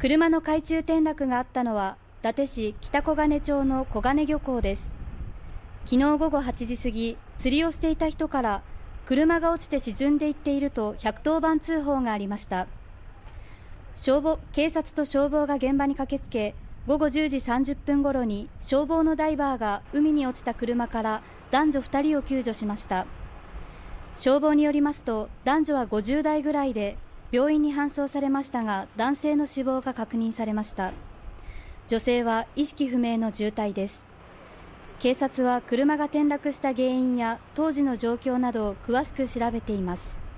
車の海中転落があったのは伊達市北小金町の小金漁港です。昨日午後8時過ぎ釣りをしていた人から車が落ちて沈んでいっていると110番通報がありました。消防警察と消防が現場に駆けつけ午後10時30分ごろに消防のダイバーが海に落ちた車から男女2人を救助しました。消防によりますと男女は50代ぐらいで病院に搬送されましたが男性の死亡が確認されました。女性は意識不明の重体です。警察は車が転落した原因や当時の状況などを詳しく調べています。